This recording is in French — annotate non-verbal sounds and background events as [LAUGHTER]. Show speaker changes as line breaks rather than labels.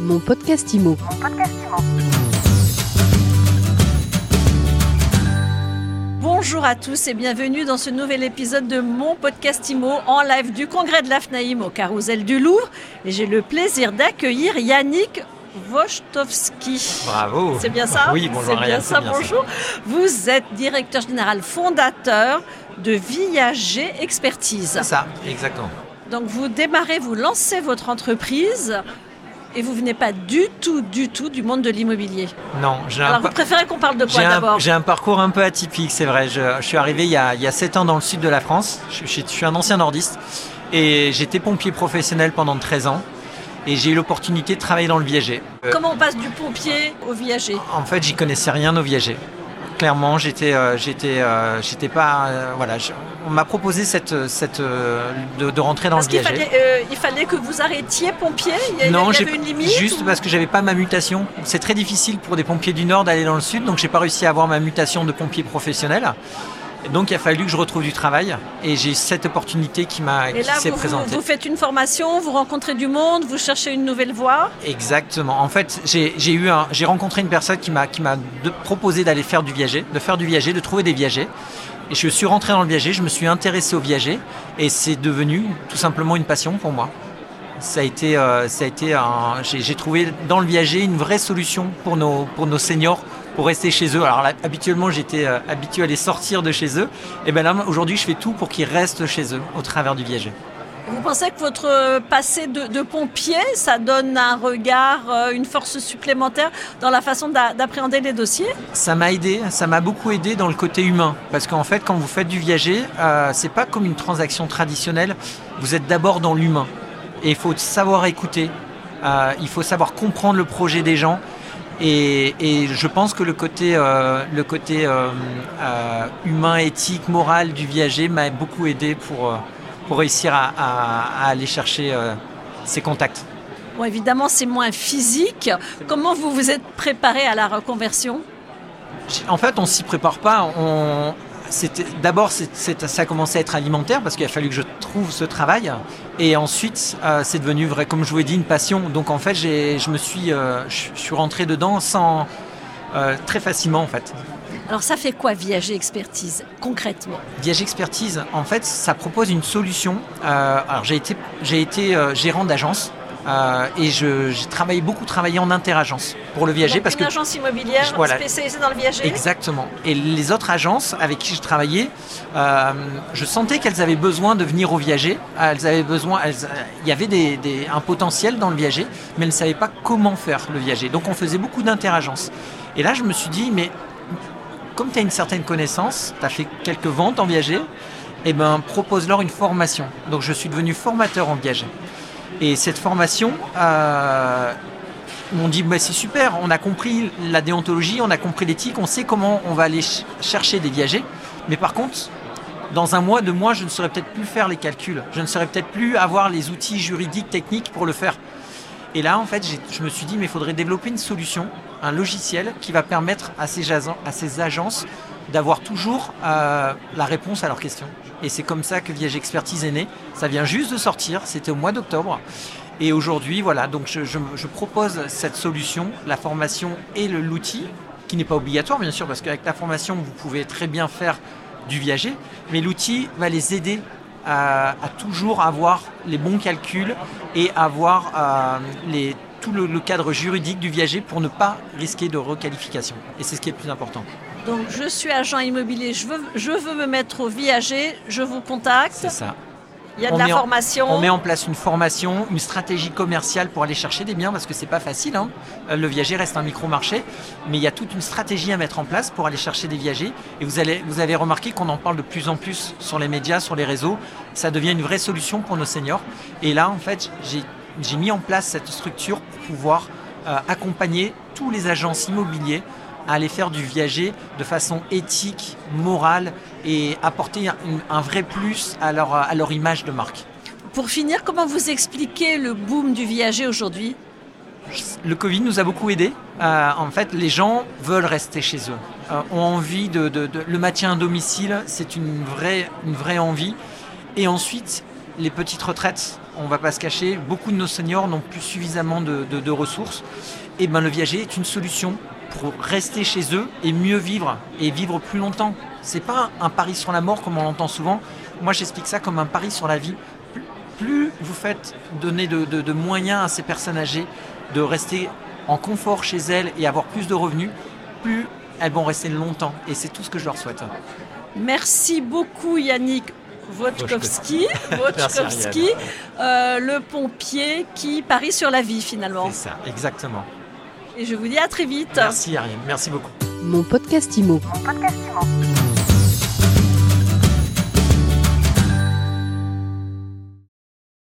Mon podcast IMO.
Bonjour à tous et bienvenue dans ce nouvel épisode de mon podcast IMO en live du congrès de l'AFNAIM au Carousel du Louvre. Et j'ai le plaisir d'accueillir Yannick Wojtowski.
Bravo.
C'est bien ça
Oui, bonjour
C'est bien
Ariane,
ça,
c'est bien ça.
bonjour. Vous êtes directeur général fondateur de Viager Expertise.
C'est ça, exactement.
Donc vous démarrez, vous lancez votre entreprise et vous venez pas du tout, du tout du monde de l'immobilier.
Non, j'ai un,
Alors vous préférez qu'on parle de quoi d'abord
j'ai un parcours un peu atypique, c'est vrai. Je, je suis arrivé il y, a, il y a 7 ans dans le sud de la France. Je, je- je suis un ancien nordiste et j'étais pompier professionnel pendant 13 ans. Et j'ai eu l'opportunité de travailler dans le viager. Euh,
Comment on passe du pompier au viager
En fait, j'y connaissais rien au viager. Clairement, j'étais, euh, j'étais, euh, j'étais pas, euh, voilà. je- on m'a proposé cette, cette, de, de rentrer dans
Parce
le
qu'il fallait, il fallait que vous arrêtiez pompier Il
Non,
y avait une limite
juste
ou-
parce que j'avais pas ma mutation. C'est très difficile pour des pompiers du Nord d'aller dans le Sud, donc j'ai pas réussi à avoir ma mutation de pompier professionnel. Donc il a fallu que je retrouve du travail et j'ai cette opportunité qui m'a qui s'est présentée.
vous faites une formation, vous rencontrez du monde, vous cherchez une nouvelle voie.
Exactement. En fait, j'ai eu j'ai rencontré une personne qui m'a qui m'a proposé d'aller faire du viager, de faire du viager, de trouver des viagers. Et je suis rentré dans le viager, je me suis intéressé au viager et c'est devenu tout simplement une passion pour moi. Ça a été, euh, ça a été j'ai trouvé dans le viager une vraie solution pour nos, pour nos seniors pour rester chez eux. Alors là, habituellement, j'étais euh, habitué à les sortir de chez eux. Et ben là, aujourd'hui, je fais tout pour qu'ils restent chez eux au travers du viager.
Vous pensez que votre euh, passé de, de pompier, ça donne un regard, euh, une force supplémentaire dans la façon d'a- d'appréhender les dossiers?
Ça m'a aidé, ça m'a beaucoup aidé dans le côté humain. Parce qu'en fait, quand vous faites du viager, euh, c'est pas comme une transaction traditionnelle. Vous êtes d'abord dans l'humain. Et il faut savoir écouter. euh, il faut savoir comprendre le projet des gens. Et, et je pense que le côté, euh, le côté euh, euh, humain, éthique, moral du viager m'a beaucoup aidé pour, pour réussir à, à- à aller chercher ces contacts.
Bon, évidemment, c'est moins physique. Comment vous vous êtes préparé à la reconversion?
En fait, on s'y prépare pas. On... D'abord, ça a commencé à être alimentaire parce qu'il a fallu que je trouve ce travail. Et ensuite, euh, c'est devenu vrai, comme je vous ai dit, une passion. Donc en fait, j'ai- je me suis, euh, je suis rentré dedans sans euh, très facilement en fait.
Alors ça fait quoi Viager Expertise concrètement?
Viage Expertise, en fait, ça propose une solution. Euh, alors j'ai été, été gérant d'agence. Euh, et je- j'ai travaillé beaucoup travaillé en interagence pour le viager
Donc,
parce
une
que
agence immobilière
Voilà.
spécialisée dans le viager
Exactement. Et les autres agences avec qui je travaillais, euh, je sentais qu'elles avaient besoin de venir au viager. Elles avaient besoin, elles- il y avait des- des- un potentiel dans le viager, mais elles ne savaient pas comment faire le viager. Donc on faisait beaucoup d'interagences. Et là, je me suis dit, mais comme tu as une certaine connaissance, tu as fait quelques ventes en viager, eh ben, propose-leur une formation. Donc je suis devenu formateur en viager. Et cette formation, euh, on dit bah, c'est super, on a compris la déontologie, on a compris l'éthique, on sait comment on va aller ch- chercher des viagers. Mais par contre, dans un mois, deux mois, je ne saurais peut-être plus faire les calculs. Je ne saurais peut-être plus avoir les outils juridiques, techniques pour le faire. Et là, en fait, je me suis dit, mais il faudrait développer une solution, un logiciel qui va permettre à ces agences d'avoir toujours euh, la réponse à leurs questions. Et c'est comme ça que Viage Expertise est né. Ça vient juste de sortir, c'était au mois d'octobre. Et aujourd'hui, voilà, donc je, propose cette solution, la formation et l'outil, qui n'est pas obligatoire bien sûr, parce qu'avec la formation, vous pouvez très bien faire du viager, mais l'outil va les aider à, à toujours avoir les bons calculs et avoir euh, tout le cadre juridique du viager pour ne pas risquer de requalification. Et c'est ce qui est le plus important.
Donc je suis agent immobilier, je veux, je veux me mettre au viager, je vous contacte.
C'est ça.
Il y a de la
en-
formation.
On met en place une formation, une stratégie commerciale pour aller chercher des biens parce que c'est pas facile. hein. Euh, Le viager reste un micro-marché, mais il y a toute une stratégie à mettre en place pour aller chercher des viagers. Et vous, allez, vous avez remarqué qu'on en parle de plus en plus sur les médias, sur les réseaux. Ça devient une vraie solution pour nos seniors. Et là, en fait, j'ai j'ai mis en place cette structure pour pouvoir euh, accompagner tous les agences immobiliers à aller faire du viager de façon éthique, morale et apporter un, un vrai plus à leur, à leur image de marque.
Pour finir, comment vous expliquez le boom du viager aujourd'hui?
Le Covid nous a beaucoup aidés. Euh, en fait, les gens veulent rester chez eux, euh, ont envie de, de- de- le maintien à domicile, c'est une vraie, une vraie envie. Et ensuite, les petites retraites on va pas se cacher, beaucoup de nos seniors n'ont plus suffisamment de, de- de ressources. Et ben le viager est une solution pour rester chez eux et mieux vivre et vivre plus longtemps. C'est pas un pari sur la mort comme on l'entend souvent. Moi, j'explique ça comme un pari sur la vie. Plus, plus vous faites donner de, de- de moyens à ces personnes âgées de rester en confort chez elles et avoir plus de revenus, plus elles vont rester longtemps. Et c'est tout ce que je leur souhaite.
Merci beaucoup Yannick Wojtkowski, [LAUGHS] Wojtkowski, euh, le pompier qui parie sur la vie finalement.
C'est ça, exactement.
Et je vous dis à très vite.
Merci Ariane, merci beaucoup.
Mon podcast IMO.
Mon podcast Imo.